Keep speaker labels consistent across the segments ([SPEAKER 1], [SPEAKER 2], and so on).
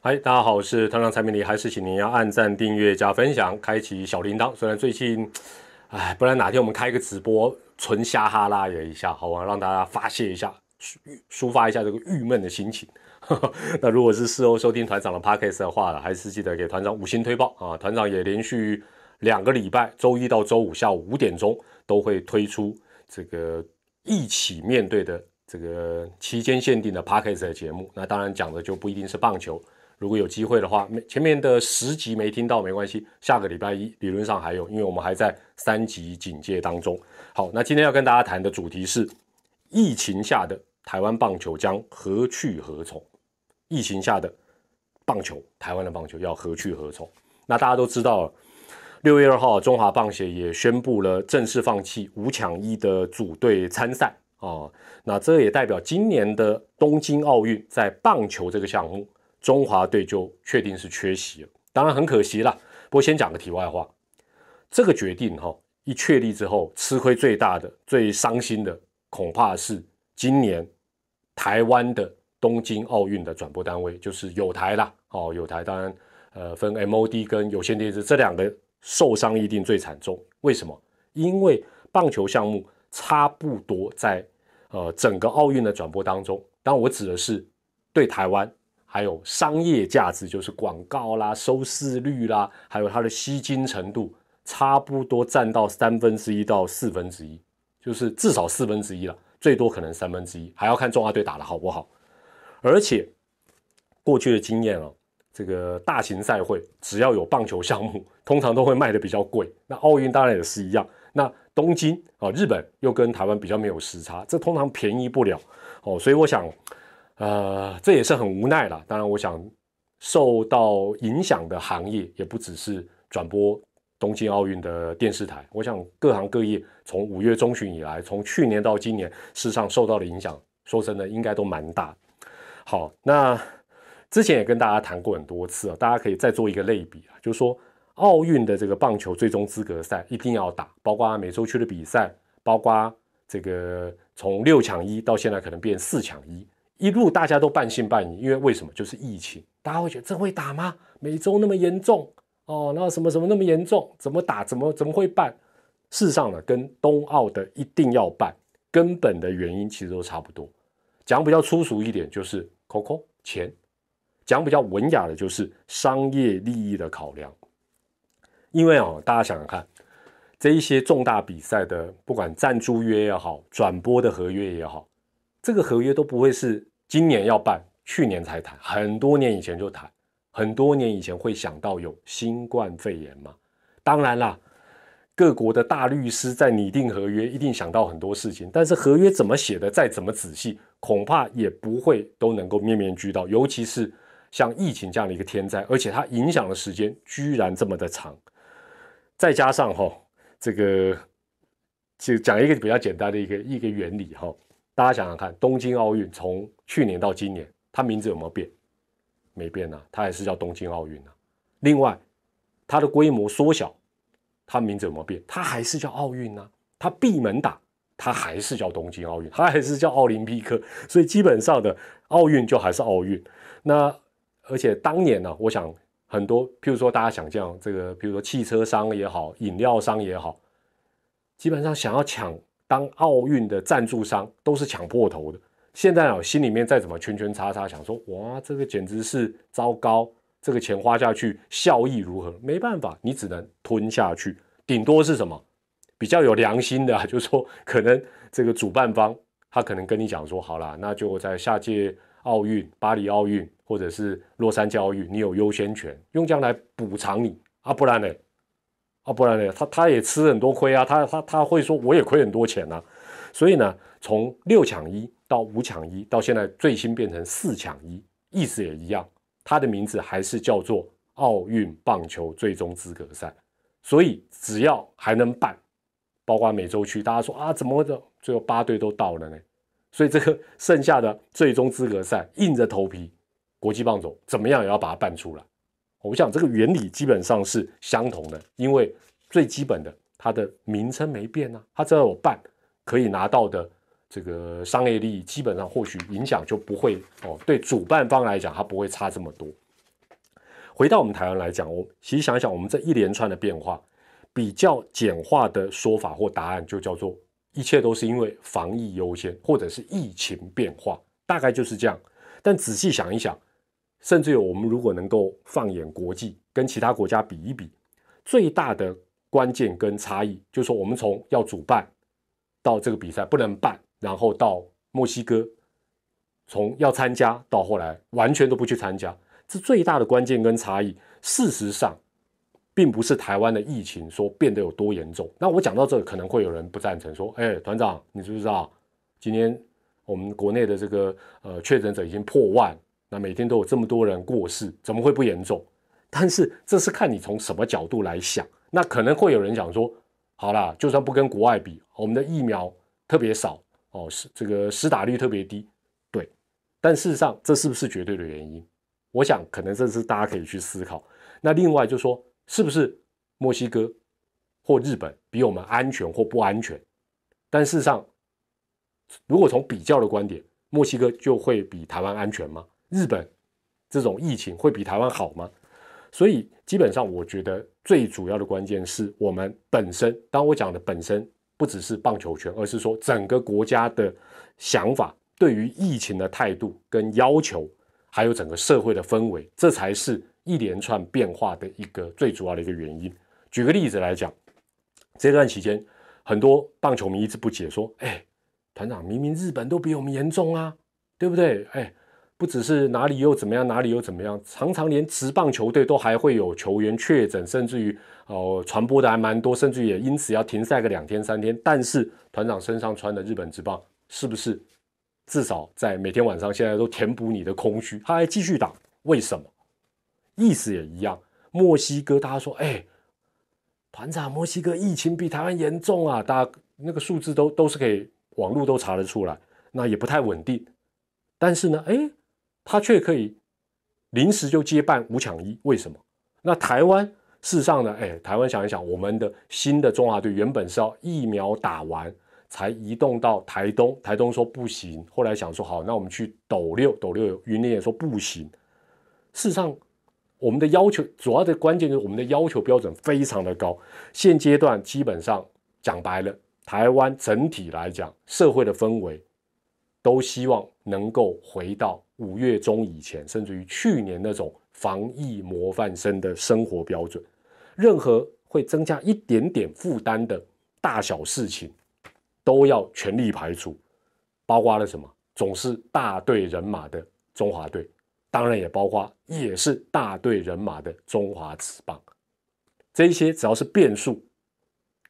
[SPEAKER 1] 嗨，大家好，我是团长蔡明理，还是请您要按赞、订阅、加分享，开启小铃铛。虽然最近，哎，不然哪天我们开个直播，纯瞎哈拉也一下，好吧，让大家发泄一下，抒抒发一下这个郁闷的心情。那如果是事后收听团长的 podcast 的话，还是记得给团长五星推报啊！团长也连续两个礼拜，周一到周五下午五点钟都会推出这个一起面对的。这个期间限定的 p a c k e t 的节目，那当然讲的就不一定是棒球。如果有机会的话，没前面的十集没听到没关系，下个礼拜一理论上还有，因为我们还在三级警戒当中。好，那今天要跟大家谈的主题是疫情下的台湾棒球将何去何从？疫情下的棒球，台湾的棒球要何去何从？那大家都知道，六月二号中华棒协也宣布了正式放弃五抢一的组队参赛。哦，那这也代表今年的东京奥运在棒球这个项目，中华队就确定是缺席了。当然很可惜啦。不过先讲个题外话，这个决定哈一确立之后，吃亏最大的、最伤心的，恐怕是今年台湾的东京奥运的转播单位，就是有台啦。哦，有台当然呃分 MOD 跟有线电视这两个受伤一定最惨重。为什么？因为棒球项目。差不多在呃整个奥运的转播当中，当然我指的是对台湾还有商业价值，就是广告啦、收视率啦，还有它的吸金程度，差不多占到三分之一到四分之一，就是至少四分之一了，最多可能三分之一，还要看中华队打的好不好。而且过去的经验哦，这个大型赛会只要有棒球项目，通常都会卖的比较贵。那奥运当然也是一样。那东京啊，日本又跟台湾比较没有时差，这通常便宜不了哦，所以我想，呃，这也是很无奈了。当然，我想受到影响的行业也不只是转播东京奥运的电视台，我想各行各业从五月中旬以来，从去年到今年，事实上受到的影响，说真的应该都蛮大。好，那之前也跟大家谈过很多次啊，大家可以再做一个类比啊，就是说。奥运的这个棒球最终资格赛一定要打，包括美洲区的比赛，包括这个从六抢一到现在可能变四抢一，一路大家都半信半疑，因为为什么？就是疫情，大家会觉得这会打吗？美洲那么严重哦，那什么什么那么严重，怎么打？怎么怎么会办？事实上呢，跟冬奥的一定要办，根本的原因其实都差不多。讲比较粗俗一点，就是 COCO 钱；讲比较文雅的，就是商业利益的考量。因为哦，大家想想看，这一些重大比赛的，不管赞助约也好，转播的合约也好，这个合约都不会是今年要办，去年才谈，很多年以前就谈，很多年以前会想到有新冠肺炎嘛？当然啦，各国的大律师在拟定合约，一定想到很多事情，但是合约怎么写的再怎么仔细，恐怕也不会都能够面面俱到，尤其是像疫情这样的一个天灾，而且它影响的时间居然这么的长。再加上哈，这个就讲一个比较简单的一个一个原理哈，大家想想看，东京奥运从去年到今年，它名字有没有变？没变啊，它还是叫东京奥运啊。另外，它的规模缩小，它名字有没有变？它还是叫奥运啊。它闭门打，它还是叫东京奥运，它还是叫奥林匹克。所以基本上的奥运就还是奥运。那而且当年呢，我想。很多，譬如说，大家想象这个，譬如说汽车商也好，饮料商也好，基本上想要抢当奥运的赞助商，都是抢破头的。现在啊，心里面再怎么圈圈叉叉，想说，哇，这个简直是糟糕，这个钱花下去效益如何？没办法，你只能吞下去。顶多是什么比较有良心的，就是说，可能这个主办方他可能跟你讲说，好了，那就在下届奥运，巴黎奥运。或者是洛杉矶奥运，你有优先权，用这样来补偿你啊，不然呢？啊，不然呢？他他也吃很多亏啊，他他他会说我也亏很多钱啊，所以呢，从六抢一到五抢一，到现在最新变成四抢一，意思也一样，它的名字还是叫做奥运棒球最终资格赛，所以只要还能办，包括美洲区，大家说啊，怎么的，最后八队都到了呢？所以这个剩下的最终资格赛，硬着头皮。国际棒总怎么样也要把它办出来。我想这个原理基本上是相同的，因为最基本的它的名称没变啊，它只要有办，可以拿到的这个商业利益，基本上或许影响就不会哦。对主办方来讲，它不会差这么多。回到我们台湾来讲，我其实想一想，我们这一连串的变化，比较简化的说法或答案就叫做一切都是因为防疫优先，或者是疫情变化，大概就是这样。但仔细想一想，甚至有我们如果能够放眼国际，跟其他国家比一比，最大的关键跟差异，就是说我们从要主办到这个比赛不能办，然后到墨西哥。从要参加到后来完全都不去参加，这最大的关键跟差异，事实上，并不是台湾的疫情说变得有多严重。那我讲到这，可能会有人不赞成，说：“哎，团长，你知不知道，今天我们国内的这个呃确诊者已经破万，那每天都有这么多人过世，怎么会不严重？”但是这是看你从什么角度来想。那可能会有人讲说：“好啦，就算不跟国外比，我们的疫苗特别少哦，是这个施打率特别低。”对但事实上，这是不是绝对的原因？我想，可能这是大家可以去思考。那另外就说，是不是墨西哥或日本比我们安全或不安全？但事实上，如果从比较的观点，墨西哥就会比台湾安全吗？日本这种疫情会比台湾好吗？所以，基本上我觉得最主要的关键是我们本身。当我讲的本身，不只是棒球圈，而是说整个国家的想法。对于疫情的态度跟要求，还有整个社会的氛围，这才是一连串变化的一个最主要的一个原因。举个例子来讲，这段期间，很多棒球迷一直不解，说：“哎，团长，明明日本都比我们严重啊，对不对？哎，不只是哪里又怎么样，哪里又怎么样，常常连职棒球队都还会有球员确诊，甚至于哦传播的还蛮多，甚至也因此要停赛个两天三天。但是团长身上穿的日本职棒是不是？”至少在每天晚上，现在都填补你的空虚，他还继续打，为什么？意思也一样。墨西哥，大家说，哎，团长，墨西哥疫情比台湾严重啊，大家那个数字都都是可以网络都查得出来，那也不太稳定。但是呢，哎，他却可以临时就接办五抢一，为什么？那台湾事实上呢，哎，台湾想一想，我们的新的中华队原本是要疫苗打完。才移动到台东，台东说不行，后来想说好，那我们去斗六，斗六云林也说不行。事实上，我们的要求主要的关键就是我们的要求标准非常的高。现阶段基本上讲白了，台湾整体来讲，社会的氛围都希望能够回到五月中以前，甚至于去年那种防疫模范生的生活标准。任何会增加一点点负担的大小事情。都要全力排除，包括了什么？总是大队人马的中华队，当然也包括也是大队人马的中华职棒。这些只要是变数，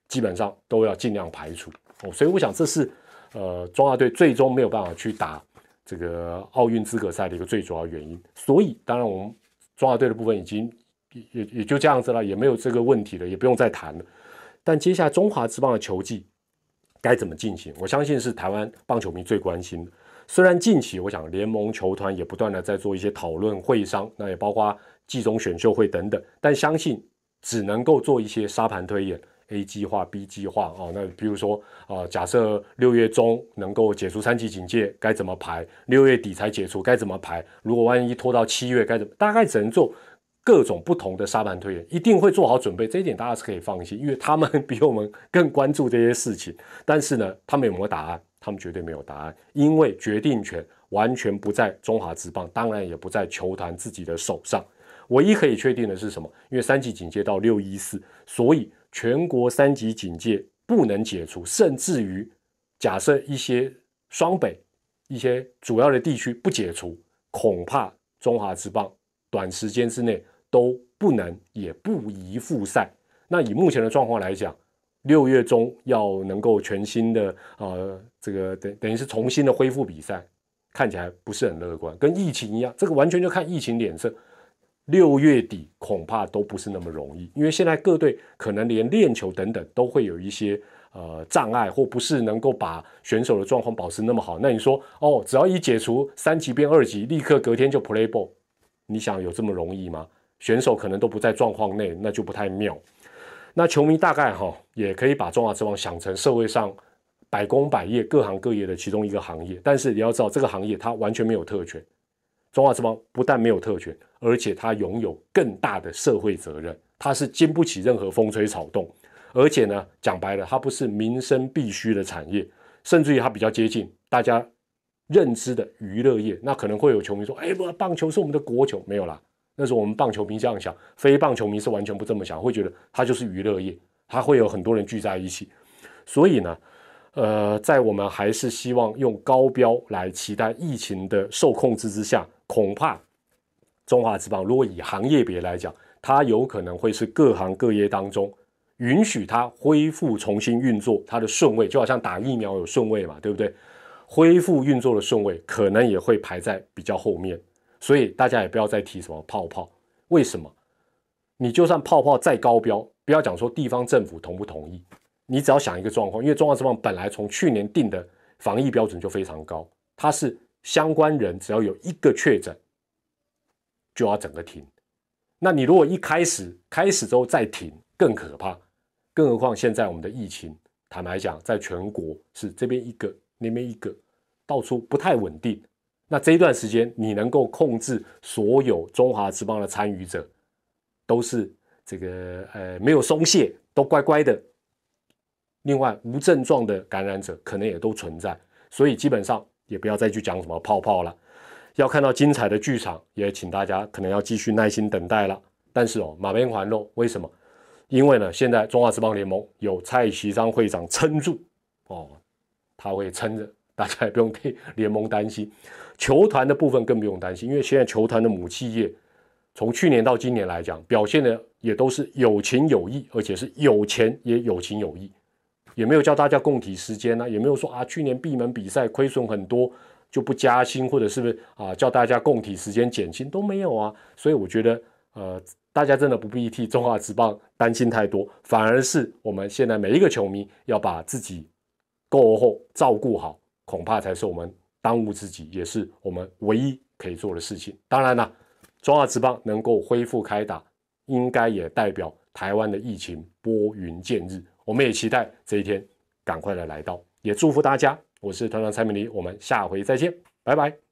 [SPEAKER 1] 基本上都要尽量排除哦。所以我想，这是呃中华队最终没有办法去打这个奥运资格赛的一个最主要原因。所以，当然我们中华队的部分已经也也就这样子了，也没有这个问题了，也不用再谈了。但接下来中华职棒的球技。该怎么进行？我相信是台湾棒球迷最关心的。虽然近期我想联盟球团也不断的在做一些讨论会商，那也包括季中选秀会等等，但相信只能够做一些沙盘推演，A 计划、B 计划哦。那比如说啊，假设六月中能够解除三级警戒，该怎么排？六月底才解除，该怎么排？如果万一拖到七月，该怎么？大概只能做。各种不同的沙盘推演一定会做好准备，这一点大家是可以放心，因为他们比我们更关注这些事情。但是呢，他们有没有答案？他们绝对没有答案，因为决定权完全不在中华职棒，当然也不在球团自己的手上。唯一可以确定的是什么？因为三级警戒到六一四，所以全国三级警戒不能解除，甚至于假设一些双北一些主要的地区不解除，恐怕中华职棒短时间之内。都不能也不宜复赛。那以目前的状况来讲，六月中要能够全新的呃，这个等等于是重新的恢复比赛，看起来不是很乐观。跟疫情一样，这个完全就看疫情脸色。六月底恐怕都不是那么容易，因为现在各队可能连练球等等都会有一些呃障碍，或不是能够把选手的状况保持那么好。那你说哦，只要一解除三级变二级，立刻隔天就 play ball，你想有这么容易吗？选手可能都不在状况内，那就不太妙。那球迷大概哈也可以把中华之王想成社会上百工百业、各行各业的其中一个行业。但是你要知道，这个行业它完全没有特权，中华职棒不但没有特权，而且它拥有更大的社会责任，它是经不起任何风吹草动，而且呢，讲白了，它不是民生必须的产业，甚至于它比较接近大家认知的娱乐业。那可能会有球迷说：“哎，不，棒球是我们的国球。”没有啦，那时候我们棒球迷这样想，非棒球迷是完全不这么想，会觉得它就是娱乐业，它会有很多人聚在一起。所以呢。呃，在我们还是希望用高标来期待疫情的受控制之下，恐怕中华之邦如果以行业别来讲，它有可能会是各行各业当中允许它恢复重新运作它的顺位，就好像打疫苗有顺位嘛，对不对？恢复运作的顺位可能也会排在比较后面，所以大家也不要再提什么泡泡。为什么？你就算泡泡再高标，不要讲说地方政府同不同意。你只要想一个状况，因为中华之棒本来从去年定的防疫标准就非常高，它是相关人只要有一个确诊，就要整个停。那你如果一开始开始之后再停，更可怕。更何况现在我们的疫情，坦白讲，在全国是这边一个那边一个，到处不太稳定。那这一段时间，你能够控制所有中华之邦的参与者，都是这个呃没有松懈，都乖乖的。另外，无症状的感染者可能也都存在，所以基本上也不要再去讲什么泡泡了。要看到精彩的剧场，也请大家可能要继续耐心等待了。但是哦，马边环肉，为什么？因为呢，现在中华职棒联盟有蔡其章会长撑住哦，他会撑着，大家也不用替联盟担心。球团的部分更不用担心，因为现在球团的母企业从去年到今年来讲，表现的也都是有情有义，而且是有钱也有情有义。也没有叫大家共体时间呢，也没有说啊，去年闭门比赛亏损很多就不加薪，或者是不是啊，叫大家共体时间减薪都没有啊。所以我觉得，呃，大家真的不必替中华职棒担心太多，反而是我们现在每一个球迷要把自己够后照顾好，恐怕才是我们当务之急，也是我们唯一可以做的事情。当然了，中华职棒能够恢复开打，应该也代表台湾的疫情拨云见日。我们也期待这一天赶快的来到，也祝福大家。我是团长蔡明黎，我们下回再见，拜拜。